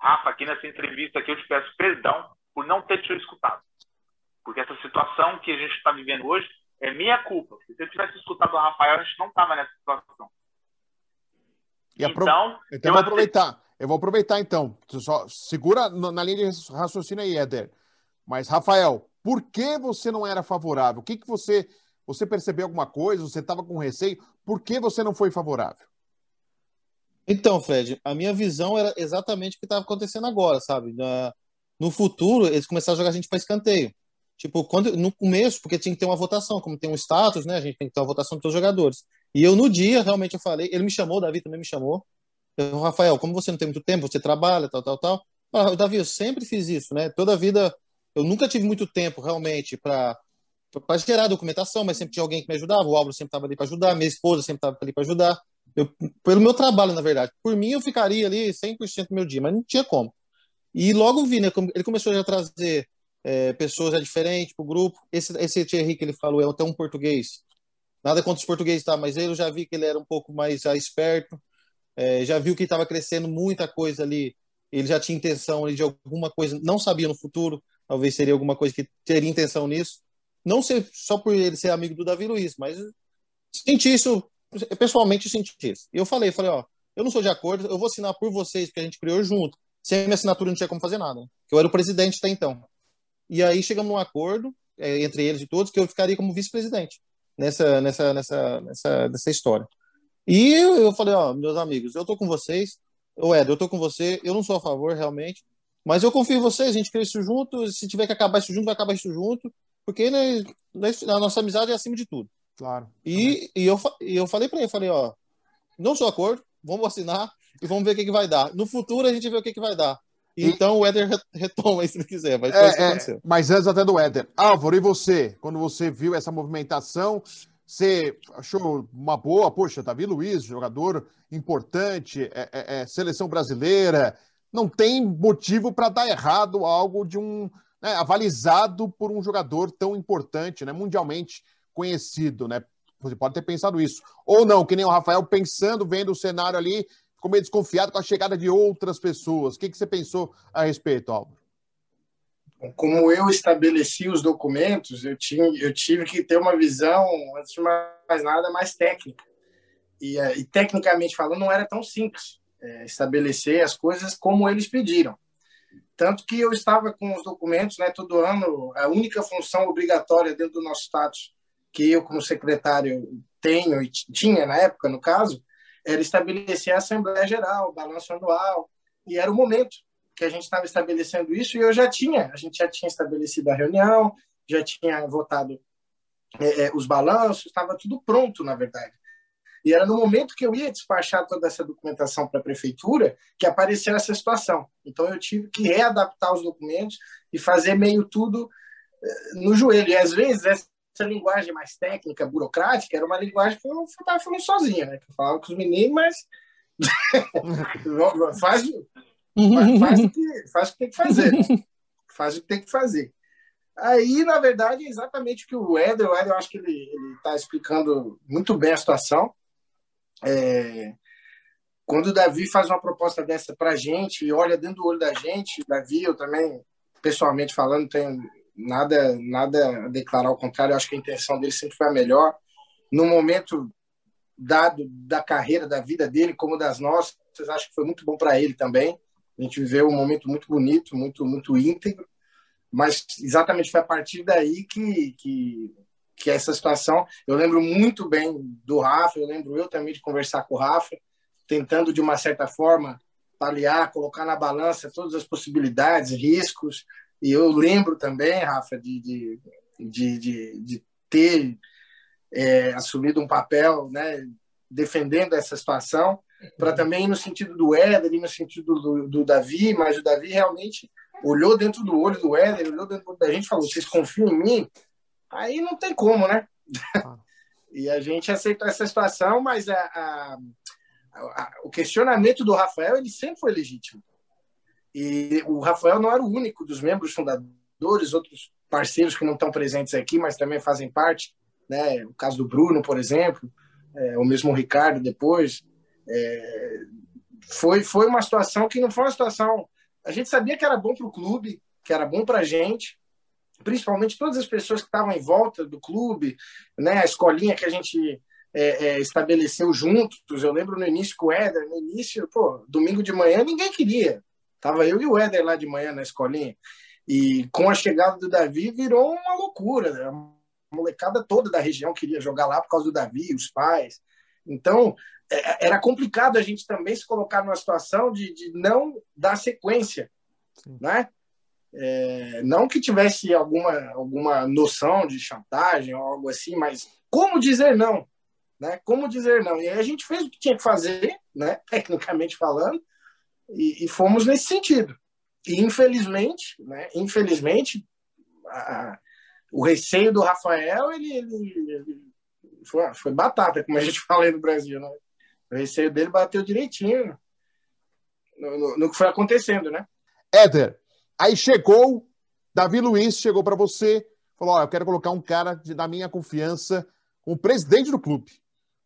Rafa, aqui nessa entrevista aqui eu te peço perdão por não ter te escutado. Porque essa situação que a gente está vivendo hoje é minha culpa. Se eu tivesse escutado o Rafael, a gente não estava nessa situação. E então, então eu vou aproveitar. Eu vou aproveitar então. Só segura na linha de raciocínio aí, Éder. Mas, Rafael, por que você não era favorável? O que, que você. Você percebeu alguma coisa? Você estava com receio? Por que você não foi favorável? Então, Fred, a minha visão era exatamente o que estava acontecendo agora, sabe? no futuro, eles começaram a jogar a gente para escanteio. Tipo, quando, no começo, porque tinha que ter uma votação, como tem um status, né? A gente tem que ter uma votação de todos os jogadores. E eu, no dia, realmente, eu falei, ele me chamou, o Davi também me chamou. Eu, Rafael, como você não tem muito tempo, você trabalha, tal, tal, tal. Ah, Davi, eu sempre fiz isso, né? Toda a vida, eu nunca tive muito tempo, realmente, para para gerar documentação, mas sempre tinha alguém que me ajudava. O Álvaro sempre estava ali para ajudar, minha esposa sempre estava ali para ajudar. Eu, pelo meu trabalho, na verdade. Por mim, eu ficaria ali 100% do meu dia, mas não tinha como. E logo vi, né? Ele começou a trazer é, pessoas já diferentes para o grupo. Esse, esse Thierry que ele falou é até um português. Nada contra os portugueses, tá? Mas eu já vi que ele era um pouco mais já esperto. É, já viu que estava crescendo muita coisa ali. Ele já tinha intenção de alguma coisa, não sabia no futuro. Talvez seria alguma coisa que teria intenção nisso. Não só por ele ser amigo do Davi Luiz, mas senti isso, pessoalmente senti isso. E eu falei, falei, ó, eu não sou de acordo, eu vou assinar por vocês, porque a gente criou junto. Sem minha assinatura não tinha como fazer nada. Eu era o presidente até então. E aí chegamos num acordo é, entre eles e todos que eu ficaria como vice-presidente nessa, nessa, nessa, nessa, nessa história. E eu, eu falei, ó, meus amigos, eu tô com vocês, o Ed, eu tô com você, eu não sou a favor realmente, mas eu confio em vocês, a gente cria isso junto, se tiver que acabar isso junto, vai acabar isso junto, porque né, a nossa amizade é acima de tudo. Claro. E, e, eu, e eu falei para ele, falei, ó, não sou acordo, vamos assinar e vamos ver o que, que vai dar. No futuro a gente vê o que, que vai dar. Então o Éder retoma aí se ele quiser, mas é, é, Mas antes até do Éder. Álvaro, e você? Quando você viu essa movimentação, você achou uma boa? Poxa, Davi Luiz, jogador importante, é, é, é seleção brasileira, não tem motivo para dar errado algo de um né, avalizado por um jogador tão importante, né, mundialmente conhecido, né? Você pode ter pensado isso. Ou não, que nem o Rafael pensando, vendo o cenário ali, ficou meio desconfiado com a chegada de outras pessoas. O que, que você pensou a respeito, Álvaro? Como eu estabeleci os documentos, eu, tinha, eu tive que ter uma visão, antes de mais nada, mais técnica. E, e tecnicamente falando, não era tão simples é, estabelecer as coisas como eles pediram. Tanto que eu estava com os documentos, né, todo ano, a única função obrigatória dentro do nosso status que eu, como secretário, tenho e tinha na época, no caso, era estabelecer a Assembleia Geral, o balanço anual, e era o momento que a gente estava estabelecendo isso, e eu já tinha, a gente já tinha estabelecido a reunião, já tinha votado é, é os balanços, estava tudo pronto, na verdade. E era no momento que eu ia despachar toda essa documentação para a prefeitura que apareceu essa situação. Então eu tive que readaptar os documentos e fazer meio tudo eh, no joelho. E às vezes essa linguagem mais técnica, burocrática, era uma linguagem que eu estava falando sozinha, né? Que eu falava com os meninos, mas faz, faz, o que, faz o que tem que fazer. Né? Faz o que tem que fazer. Aí, na verdade, é exatamente o que o Éder, o Éder, eu acho que ele está explicando muito bem a situação. É, quando o Davi faz uma proposta dessa para a gente e olha dentro do olho da gente, Davi, eu também, pessoalmente falando, tenho nada, nada a declarar ao contrário, eu acho que a intenção dele sempre foi a melhor. No momento dado da carreira, da vida dele, como das nossas, acho que foi muito bom para ele também. A gente viveu um momento muito bonito, muito, muito íntegro, mas exatamente foi a partir daí que, que que essa situação. Eu lembro muito bem do Rafa, eu lembro eu também de conversar com o Rafa, tentando de uma certa forma paliar, colocar na balança todas as possibilidades, riscos. E eu lembro também, Rafa, de, de, de, de, de ter é, assumido um papel né, defendendo essa situação, para uhum. também ir no sentido do Éder e no sentido do, do, Davi, mas o Davi realmente olhou dentro do olho do Éder, olhou dentro da gente e falou: vocês confiam em mim? Aí não tem como, né? Ah. e a gente aceitou essa situação, mas a, a, a, o questionamento do Rafael ele sempre foi legítimo. E o Rafael não era o único dos membros fundadores, outros parceiros que não estão presentes aqui, mas também fazem parte, né? O caso do Bruno, por exemplo, é, o mesmo Ricardo depois. É, foi, foi uma situação que não foi uma situação. A gente sabia que era bom para o clube, que era bom para a gente, principalmente todas as pessoas que estavam em volta do clube, né, a escolinha que a gente é, é, estabeleceu juntos. Eu lembro no início com o Éder, no início, pô, domingo de manhã ninguém queria. Tava eu e o Éder lá de manhã na escolinha. E com a chegada do Davi virou uma loucura. Né? A molecada toda da região queria jogar lá por causa do Davi, os pais. Então, é, era complicado a gente também se colocar numa situação de, de não dar sequência, Sim. né? É, não que tivesse alguma, alguma noção de chantagem ou algo assim, mas como dizer não? Né? Como dizer não? E aí a gente fez o que tinha que fazer, né? tecnicamente falando, e, e fomos nesse sentido. E infelizmente, né? infelizmente, a, o receio do Rafael ele, ele, ele foi, foi, batata, como a gente fala aí no Brasil. Né? O receio dele bateu direitinho no, no, no que foi acontecendo, né? Éder, Aí chegou, Davi Luiz chegou para você, falou: eu quero colocar um cara de, da minha confiança como presidente do clube.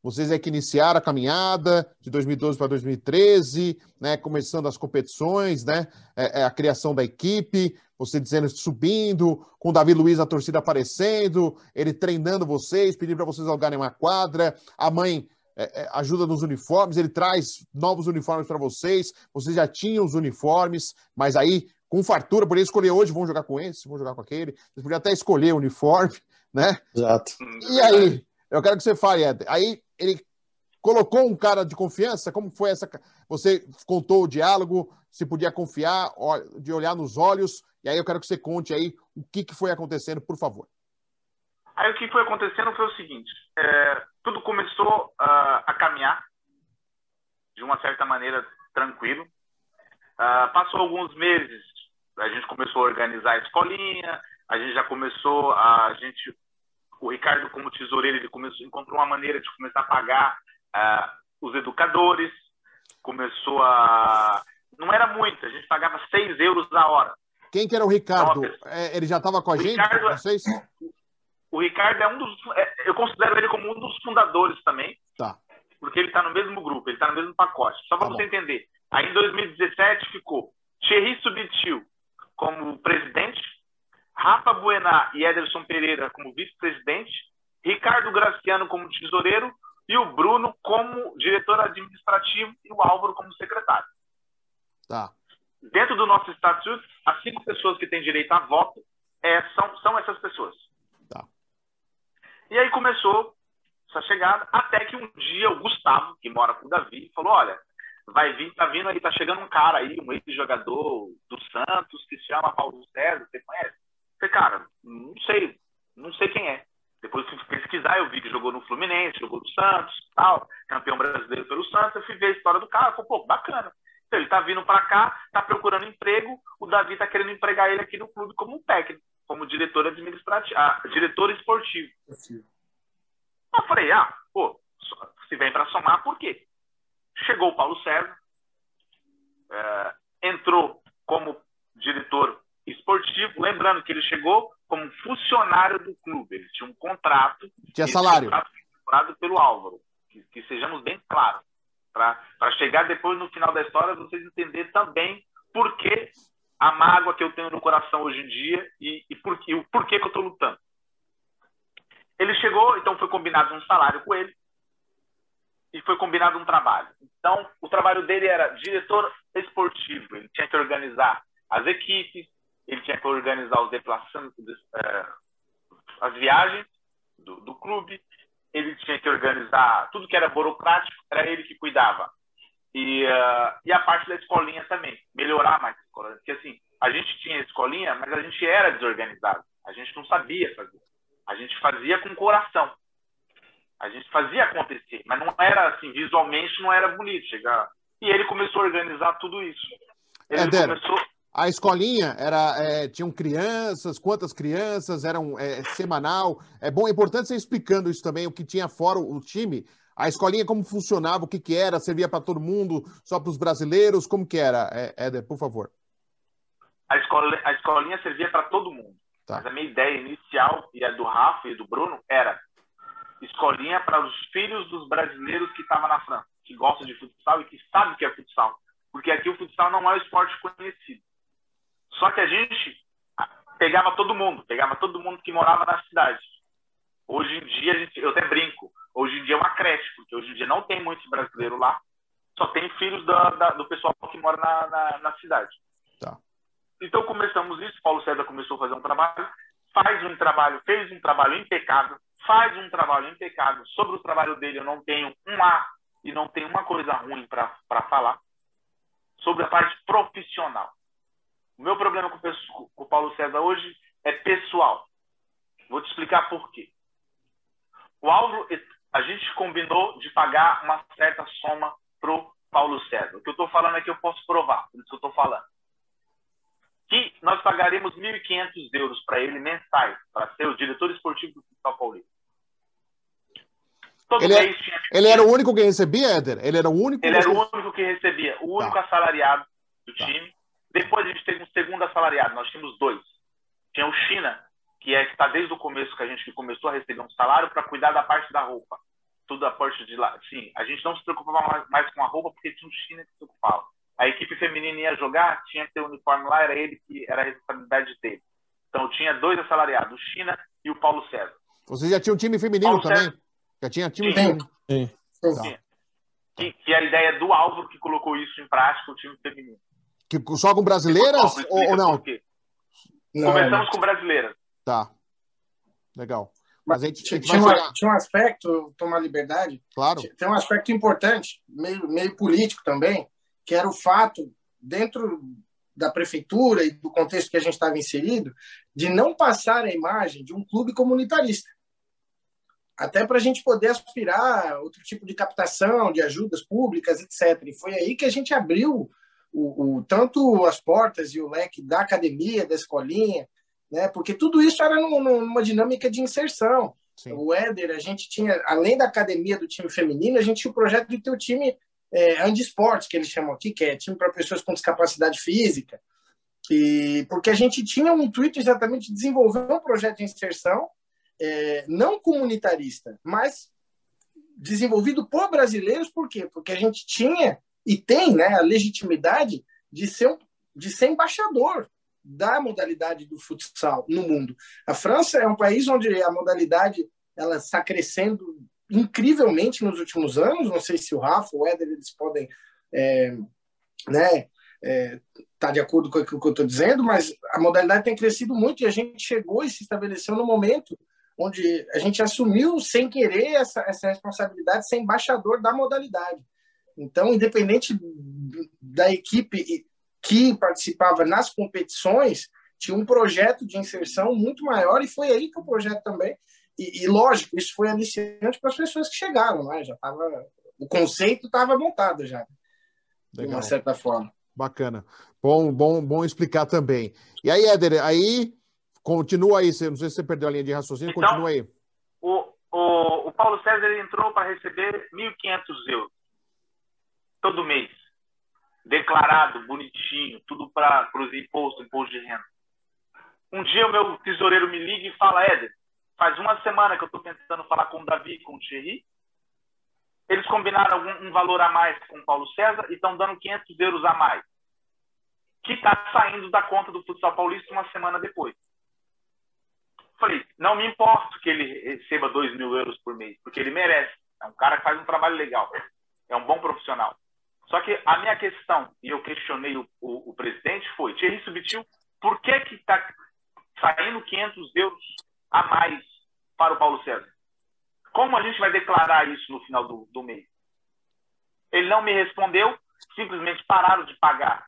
Vocês é que iniciaram a caminhada de 2012 para 2013, né, começando as competições, né, é, é, a criação da equipe, você dizendo subindo, com o Davi Luiz a torcida aparecendo, ele treinando vocês, pedindo para vocês alugarem uma quadra, a mãe é, é, ajuda nos uniformes, ele traz novos uniformes para vocês, vocês já tinham os uniformes, mas aí com fartura, poderia escolher hoje, vão jogar com esse, vão jogar com aquele. Vocês até escolher o uniforme, né? Exato. E aí, eu quero que você fale, Ed. Aí ele colocou um cara de confiança, como foi essa. Você contou o diálogo, se podia confiar, de olhar nos olhos, e aí eu quero que você conte aí o que, que foi acontecendo, por favor. Aí o que foi acontecendo foi o seguinte: é, tudo começou uh, a caminhar de uma certa maneira tranquilo. Uh, passou alguns meses, a gente começou a organizar a escolinha, a gente já começou a, a gente o Ricardo como tesoureiro ele começou encontrou uma maneira de começar a pagar uh, os educadores começou a não era muito a gente pagava 6 euros a hora. Quem que era o Ricardo? É, ele já estava com a gente Ricardo, vocês? O Ricardo é um dos é, eu considero ele como um dos fundadores também tá. porque ele está no mesmo grupo ele está no mesmo pacote. Só para tá você bom. entender aí em 2017 ficou Thierry Subitil como presidente, E Ederson Pereira como vice-presidente, Ricardo Graciano como tesoureiro e o Bruno como diretor administrativo e o Álvaro como secretário. Tá. Dentro do nosso estatuto, as cinco pessoas que têm direito a voto é, são, são essas pessoas. Tá. E aí começou essa chegada, até que um dia o Gustavo, que mora com o Davi, falou: Olha, vai vir, tá vindo aí, tá chegando um cara aí, um ex-jogador do Santos, que se chama Paulo César, você conhece? Eu falei, cara, não sei, não sei quem é. Depois fui pesquisar, eu vi que jogou no Fluminense, jogou no Santos, tal, campeão brasileiro pelo Santos, eu fui ver a história do cara, falei, pô, bacana. Então, ele tá vindo para cá, tá procurando emprego, o Davi tá querendo empregar ele aqui no clube como um técnico, como diretor administrativo, ah, diretor esportivo. Eu falei, ah, pô, se vem para somar, por quê? Chegou o Paulo César, é, entrou como diretor esportivo, lembrando que ele chegou como funcionário do clube, ele tinha um contrato. Tinha salário. Contrato pelo Álvaro, que, que sejamos bem claros, para chegar depois no final da história vocês entenderem também por que a mágoa que eu tenho no coração hoje em dia e, e, por, e o porquê que eu estou lutando. Ele chegou, então foi combinado um salário com ele, e foi combinado um trabalho. Então, o trabalho dele era diretor esportivo, ele tinha que organizar as equipes, ele tinha que organizar os desplaçamentos, uh, as viagens clube, ele tinha que organizar tudo que era burocrático, era ele que cuidava. E, uh, e a parte da escolinha também, melhorar mais a escola. Porque assim, a gente tinha escolinha, mas a gente era desorganizado. A gente não sabia fazer. A gente fazia com coração. A gente fazia acontecer, mas não era assim, visualmente não era bonito chegar. E ele começou a organizar tudo isso. Ele é, começou... A escolinha era é, tinham crianças, quantas crianças, eram é, semanal. É bom, é importante você explicando isso também, o que tinha fora o time. A escolinha como funcionava, o que, que era, servia para todo mundo, só para os brasileiros, como que era, é, Éder, por favor. A, escola, a escolinha servia para todo mundo. Tá. Mas a minha ideia inicial, e a do Rafa e do Bruno, era escolinha para os filhos dos brasileiros que estavam na França, que gostam de futsal e que sabem o que é futsal. Porque aqui o futsal não é um esporte conhecido. Só que a gente pegava todo mundo, pegava todo mundo que morava na cidade. Hoje em dia, gente, eu até brinco, hoje em dia é uma creche, porque hoje em dia não tem muitos brasileiros lá, só tem filhos da, da, do pessoal que mora na, na, na cidade. Tá. Então começamos isso, Paulo César começou a fazer um trabalho, faz um trabalho, fez um trabalho impecável, faz um trabalho impecável. Sobre o trabalho dele eu não tenho um A e não tenho uma coisa ruim para falar. Sobre a parte profissional. O meu problema com, com o Paulo César hoje é pessoal. Vou te explicar por quê. O Álvaro, a gente combinou de pagar uma certa soma pro Paulo César. O que eu estou falando é que eu posso provar, por isso que eu estou falando. Que nós pagaremos 1.500 euros para ele mensais, para ser o diretor esportivo do Futsal Paulista. Todo ele, é- mês tinha... ele era o único que recebia, Éder? Ele era o único? Ele era o único que recebia, o único tá. assalariado do tá. time. Depois a gente teve um segundo assalariado, nós tínhamos dois. Tinha o China, que é que está desde o começo que a gente começou a receber um salário para cuidar da parte da roupa. Tudo a parte de lá. Sim, a gente não se preocupava mais, mais com a roupa porque tinha um China que se preocupava. A equipe feminina ia jogar, tinha que ter o um uniforme lá, era ele que era a responsabilidade dele. Então tinha dois assalariados, o China e o Paulo César. Você já tinha um time feminino Paulo também? César... Já tinha time Sim. feminino? Sim. Sim. Tá. Que, que é a ideia do Álvaro que colocou isso em prática, o time feminino. Que só com brasileiras ou, ou, não? não? Começamos com brasileiras. Tá. Legal. Mas a gente, tinha, tinha, uma, tinha, um aspecto, tomar liberdade. Claro. Tem um aspecto importante, meio, meio político também, que era o fato, dentro da prefeitura e do contexto que a gente estava inserido, de não passar a imagem de um clube comunitarista. Até para a gente poder aspirar a outro tipo de captação, de ajudas públicas, etc. E foi aí que a gente abriu o, o, tanto as portas e o leque da academia, da escolinha, né? Porque tudo isso era numa dinâmica de inserção. Sim. O Éder, a gente tinha, além da academia do time feminino, a gente tinha o projeto de ter o time é, Esportes, que eles chamam aqui, que é time para pessoas com discapacidade física. E porque a gente tinha um intuito exatamente de desenvolver um projeto de inserção é, não comunitarista, mas desenvolvido por brasileiros, por quê? Porque a gente tinha e tem né, a legitimidade de ser, de ser embaixador da modalidade do futsal no mundo. A França é um país onde a modalidade ela está crescendo incrivelmente nos últimos anos. Não sei se o Rafa, o Éder, eles podem é, né, é, tá de acordo com aquilo que eu estou dizendo, mas a modalidade tem crescido muito e a gente chegou e se estabeleceu no momento onde a gente assumiu sem querer essa, essa responsabilidade de ser embaixador da modalidade. Então, independente da equipe que participava nas competições, tinha um projeto de inserção muito maior e foi aí que o projeto também. E, e lógico, isso foi aliciante para as pessoas que chegaram, né? Já tava, o conceito estava montado já, Legal. de uma certa forma. Bacana. Bom, bom, bom explicar também. E aí, Éder, aí continua aí. Não sei se você perdeu a linha de raciocínio, então, continua aí. O, o, o Paulo César entrou para receber 1.500 euros todo mês. Declarado, bonitinho, tudo para os impostos, imposto de renda. Um dia o meu tesoureiro me liga e fala, Éder, faz uma semana que eu estou tentando falar com o Davi e com o Thierry. Eles combinaram um valor a mais com o Paulo César e estão dando 500 euros a mais. Que está saindo da conta do futsal paulista uma semana depois. Falei, não me importo que ele receba 2 mil euros por mês, porque ele merece. É um cara que faz um trabalho legal. É um bom profissional. Só que a minha questão, e eu questionei o, o, o presidente, foi: Thierry Subtil, por que está saindo 500 euros a mais para o Paulo César? como a gente vai declarar isso no final do, do mês? Ele não me respondeu, simplesmente pararam de pagar,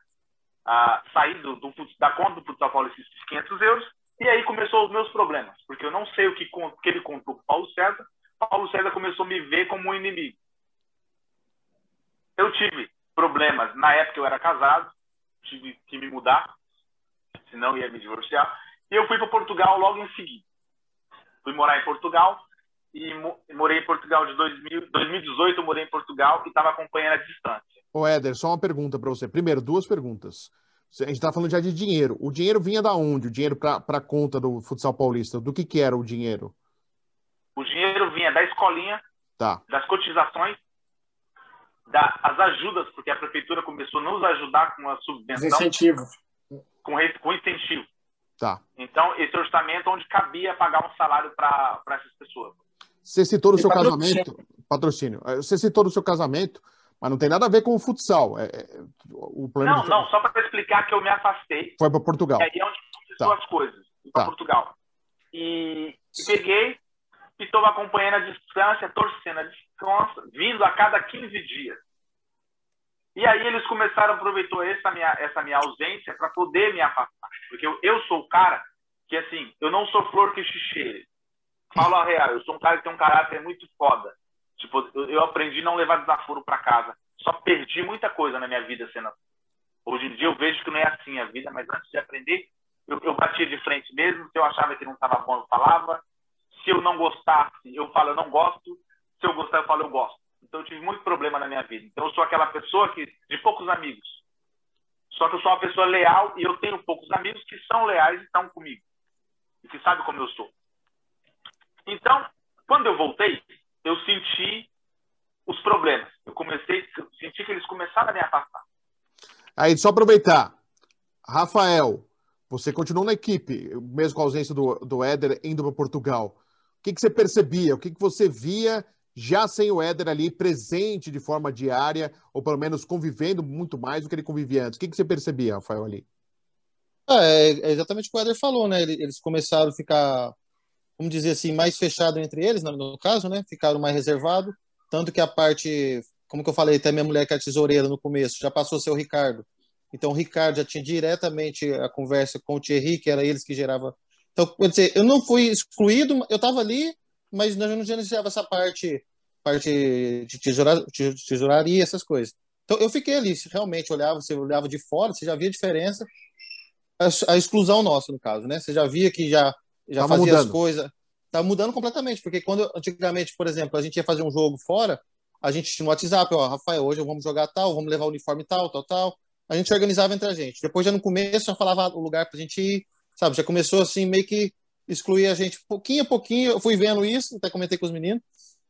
uh, sair do, do, da conta do Futsal Paulista esses 500 euros, e aí começou os meus problemas, porque eu não sei o que, que ele contou para Paulo César, Paulo César começou a me ver como um inimigo. Eu tive problemas, na época eu era casado, tive que me mudar, senão ia me divorciar, e eu fui para Portugal logo em seguida. Fui morar em Portugal, e morei em Portugal de 2000, 2018, eu morei em Portugal e estava acompanhando a distância. Ô Éder, só uma pergunta para você. Primeiro, duas perguntas. A gente está falando já de dinheiro. O dinheiro vinha da onde? O dinheiro para a conta do futsal paulista? Do que, que era o dinheiro? O dinheiro vinha da escolinha, tá. das cotizações, das ajudas, porque a prefeitura começou a nos ajudar com a subvenção. Incentivo. Com, com incentivo. Tá. Então, esse orçamento onde cabia pagar um salário para essas pessoas. Você citou no seu casamento, patrocínio. É, você citou no seu casamento, mas não tem nada a ver com o futsal. É, é o plano não, de... não, só para explicar que eu me afastei. Foi para Portugal. E aí é onde começou tá. as coisas, para tá. Portugal. E, e peguei e estou acompanhando a distância, torcendo a distância, vindo a cada 15 dias. E aí eles começaram a aproveitar essa minha, essa minha ausência para poder me afastar. Porque eu, eu sou o cara que, assim, eu não sou flor que xixeire. Falo a real, eu sou um cara que tem um caráter muito foda. Tipo, eu, aprendi a não levar desaforo para casa. Só perdi muita coisa na minha vida sendo assim. Hoje em dia eu vejo que não é assim a vida, mas antes de aprender, eu, eu batia de frente mesmo. Se eu achava que não estava bom, eu falava. Se eu não gostasse, eu falo, eu não gosto. Se eu gostar, eu falo, eu gosto. Então eu tive muito problema na minha vida. Então eu sou aquela pessoa que, de poucos amigos. Só que eu sou uma pessoa leal e eu tenho poucos amigos que são leais e estão comigo. E que sabem como eu sou. Então, quando eu voltei, eu senti os problemas. Eu comecei, eu senti que eles começaram a me afastar. Aí, só aproveitar. Rafael, você continuou na equipe, mesmo com a ausência do, do Éder indo para Portugal. O que, que você percebia? O que, que você via já sem o Éder ali presente de forma diária, ou pelo menos convivendo muito mais do que ele convivia antes? O que, que você percebia, Rafael, ali? É, é exatamente o que o Éder falou, né? Eles começaram a ficar vamos dizer assim, mais fechado entre eles, no caso, né? Ficaram mais reservados. Tanto que a parte, como que eu falei, até minha mulher que é tesoureira no começo, já passou a ser o Ricardo. Então o Ricardo já tinha diretamente a conversa com o Thierry, que era eles que gerava. Então, quer dizer, eu não fui excluído, eu estava ali, mas nós não gerenciava essa parte, parte de tesouraria, tesouraria, essas coisas. Então eu fiquei ali, realmente olhava, você olhava de fora, você já via a diferença, a, a exclusão nossa, no caso, né? Você já via que já já Tava fazia mudando. as coisas. Tá mudando completamente, porque quando antigamente, por exemplo, a gente ia fazer um jogo fora, a gente tinha no WhatsApp, ó, Rafael, hoje vamos jogar tal, vamos levar o uniforme tal, tal, tal. A gente organizava entre a gente. Depois já no começo já falava o lugar pra gente ir, sabe? Já começou assim meio que excluir a gente pouquinho a pouquinho. Eu fui vendo isso, até comentei com os meninos.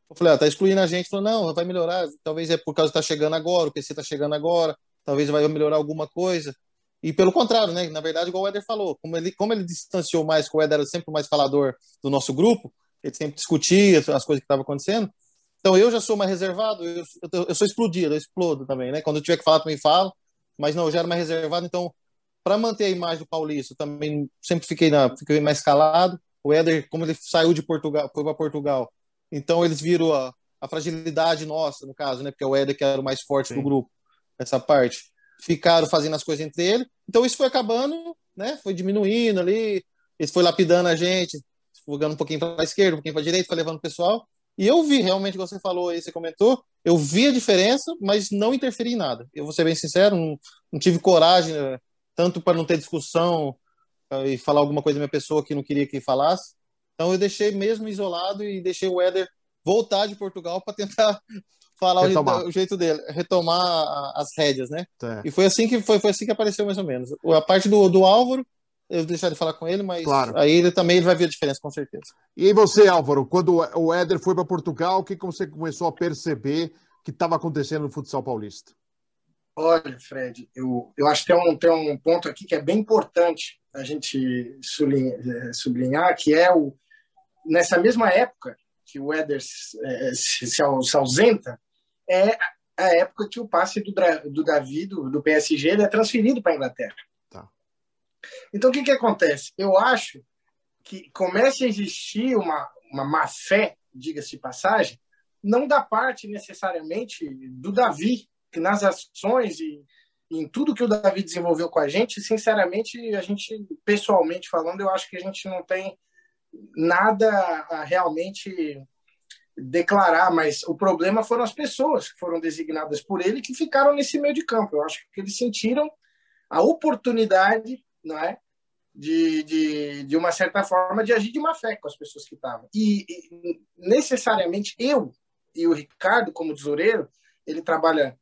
Eu falei, ó, tá excluindo a gente. Falou, não, vai melhorar. Talvez é por causa que tá chegando agora, o PC tá chegando agora. Talvez vai melhorar alguma coisa. E pelo contrário, né? Na verdade, igual o Éder falou, como ele, como ele distanciou mais, que o Éder era sempre mais falador do nosso grupo, ele sempre discutia as coisas que estavam acontecendo. Então eu já sou mais reservado, eu, eu, eu, sou explodido, eu explodo também, né? Quando eu tiver que falar, também falo, mas não, eu já era mais reservado, então para manter a imagem do Paulista, também sempre fiquei, na, fiquei mais calado. O Éder, como ele saiu de Portugal, foi para Portugal, então eles viram a, a, fragilidade nossa, no caso, né? Porque o Éder que era o mais forte Sim. do grupo, essa parte ficaram fazendo as coisas entre eles. Então isso foi acabando, né? Foi diminuindo ali, eles foi lapidando a gente, jogando um pouquinho para a esquerda, um pouquinho para a direita, foi levando o pessoal. E eu vi realmente, como você falou aí, você comentou, eu vi a diferença, mas não interferi em nada. Eu vou ser bem sincero, não, não tive coragem, né, tanto para não ter discussão uh, e falar alguma coisa da minha pessoa que não queria que falasse. Então eu deixei mesmo isolado e deixei o Éder voltar de Portugal para tentar falar o, o, jeito dele, retomar as rédeas, né? É. E foi assim que foi, foi assim que apareceu mais ou menos. A parte do, do Álvaro, eu deixar de falar com ele, mas claro. aí ele também ele vai ver a diferença, com certeza. E você, Álvaro, quando o Éder foi para Portugal, o que você começou a perceber que estava acontecendo no futsal paulista? Olha, Fred, eu, eu acho que tem um, tem um ponto aqui que é bem importante a gente sublinhar, eh, sublinhar que é o nessa mesma época que o Éder é, se, se, ausenta, é a época que o passe do, do Davi, do, do PSG, é transferido para a Inglaterra. Tá. Então, o que, que acontece? Eu acho que começa a existir uma, uma má fé diga-se de passagem, não da parte necessariamente do Davi, nas ações e em tudo que o Davi desenvolveu com a gente, sinceramente, a gente, pessoalmente falando, eu acho que a gente não tem nada a realmente declarar, mas o problema foram as pessoas que foram designadas por ele que ficaram nesse meio de campo. Eu acho que eles sentiram a oportunidade, não é, de, de, de uma certa forma de agir de má fé com as pessoas que estavam. E, e necessariamente eu e o Ricardo como tesoureiro, ele trabalha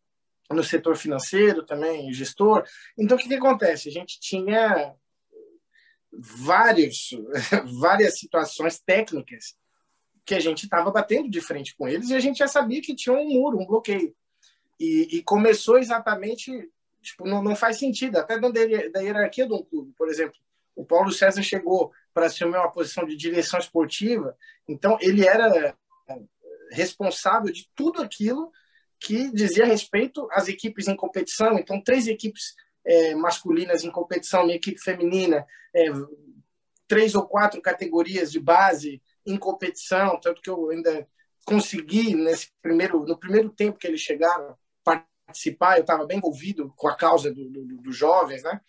no setor financeiro também, gestor. Então, o que, que acontece? A gente tinha vários, várias situações técnicas que a gente estava batendo de frente com eles e a gente já sabia que tinha um muro, um bloqueio. E, e começou exatamente, tipo, não, não faz sentido, até dentro da hierarquia de um clube. Por exemplo, o Paulo César chegou para assumir uma posição de direção esportiva, então ele era responsável de tudo aquilo que dizia respeito às equipes em competição. Então, três equipes é, masculinas em competição, minha equipe feminina, é, três ou quatro categorias de base em competição, tanto que eu ainda consegui nesse primeiro no primeiro tempo que eles chegaram participar, eu estava bem envolvido com a causa dos do, do jovens, né?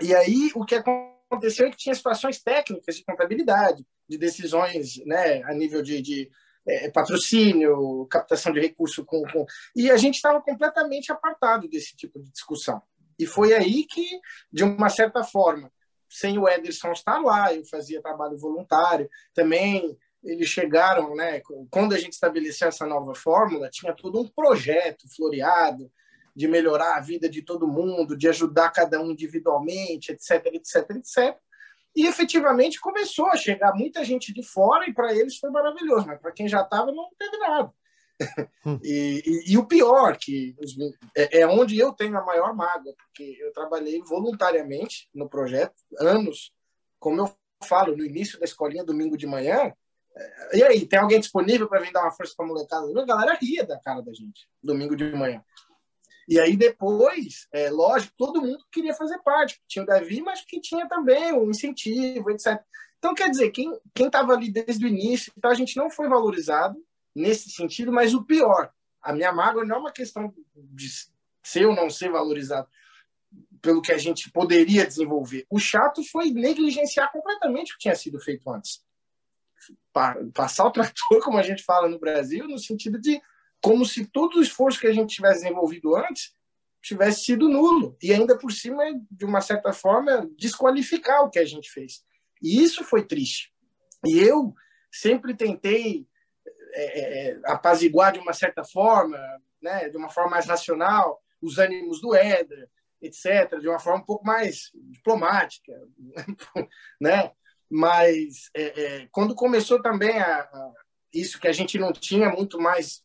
E aí o que aconteceu é que tinha situações técnicas de contabilidade, de decisões, né, a nível de, de é, patrocínio, captação de recurso com, com... e a gente estava completamente apartado desse tipo de discussão. E foi aí que, de uma certa forma, sem o Ederson estar lá, eu fazia trabalho voluntário, também eles chegaram, né? Quando a gente estabeleceu essa nova fórmula, tinha todo um projeto floreado de melhorar a vida de todo mundo, de ajudar cada um individualmente, etc, etc, etc. E efetivamente começou a chegar muita gente de fora e para eles foi maravilhoso, mas para quem já estava não teve nada. Hum. E, e, e, o pior, que é, é, onde eu tenho a maior mágoa, porque eu trabalhei voluntariamente no projeto, anos, como eu falo, no início da escolinha, domingo de manhã. É, e aí, tem alguém disponível para vir dar uma força para a molecada? A galera ria da cara da gente, domingo de manhã. E aí depois, é, lógico, todo mundo queria fazer parte. Tinha o Davi, mas que tinha também um incentivo, etc. Então, quer dizer, quem estava ali desde o início, então a gente não foi valorizado nesse sentido, mas o pior, a minha mágoa não é uma questão de ser ou não ser valorizado pelo que a gente poderia desenvolver. O chato foi negligenciar completamente o que tinha sido feito antes. Passar o trator, como a gente fala no Brasil, no sentido de como se todo o esforço que a gente tivesse desenvolvido antes tivesse sido nulo e ainda por cima de uma certa forma desqualificar o que a gente fez. E isso foi triste. E eu sempre tentei é, é, apaziguar de uma certa forma né de uma forma mais racional os ânimos do Éder etc de uma forma um pouco mais diplomática né? Mas é, é, quando começou também a, a isso que a gente não tinha muito mais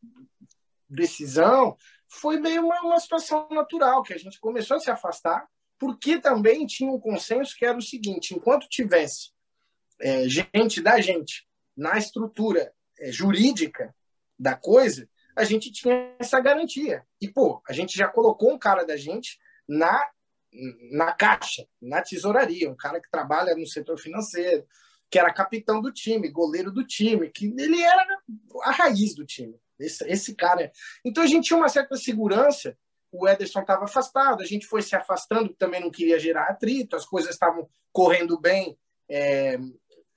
decisão, foi meio uma, uma situação natural, que a gente começou a se afastar, porque também tinha um consenso que era o seguinte: enquanto tivesse é, gente da gente na estrutura é, jurídica da coisa, a gente tinha essa garantia. E, pô, a gente já colocou um cara da gente na, na caixa, na tesouraria, um cara que trabalha no setor financeiro, que era capitão do time, goleiro do time, que ele era a raiz do time. Esse, esse cara. Então a gente tinha uma certa segurança. O Ederson estava afastado, a gente foi se afastando, também não queria gerar atrito, as coisas estavam correndo bem é,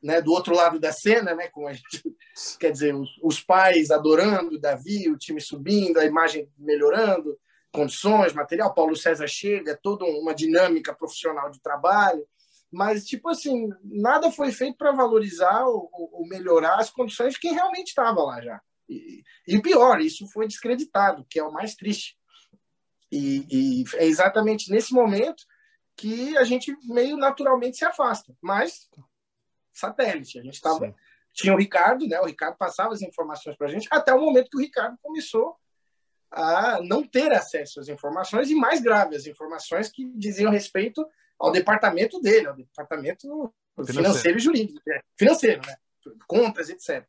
né, do outro lado da cena, né, com a gente, quer dizer, os, os pais adorando Davi, o time subindo, a imagem melhorando, condições, material. Paulo César chega, toda uma dinâmica profissional de trabalho mas tipo assim nada foi feito para valorizar ou, ou, melhorar as condições de quem realmente estava lá já e, e pior, isso foi descreditado, que é o mais triste. E, e, é exatamente nesse momento que a gente meio naturalmente se afasta. Mas satélite, a gente estava tinha o Ricardo, né? O Ricardo passava as informações para a gente até o momento que o Ricardo começou a não ter acesso às informações e mais grave, as informações que diziam respeito ao departamento dele, ao departamento financeiro, financeiro e jurídico, é, financeiro, né? Contas, etc.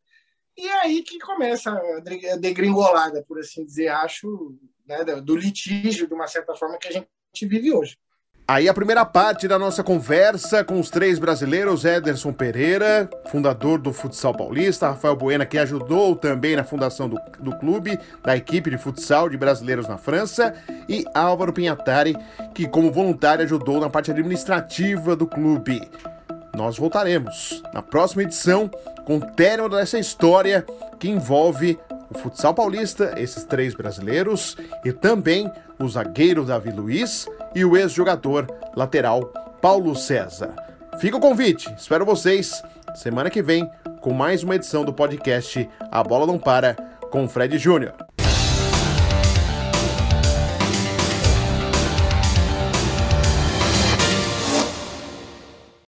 E é aí que começa a degringolada, por assim dizer, acho, né, do litígio, de uma certa forma, que a gente vive hoje. Aí a primeira parte da nossa conversa com os três brasileiros, Ederson Pereira, fundador do Futsal Paulista, Rafael Buena, que ajudou também na fundação do, do clube, da equipe de futsal de brasileiros na França, e Álvaro Pinhatari, que como voluntário ajudou na parte administrativa do clube. Nós voltaremos na próxima edição com o término dessa história que envolve o futsal paulista, esses três brasileiros, e também o zagueiro Davi Luiz e o ex-jogador lateral Paulo César. Fica o convite, espero vocês semana que vem com mais uma edição do podcast A Bola Não Para com Fred Júnior.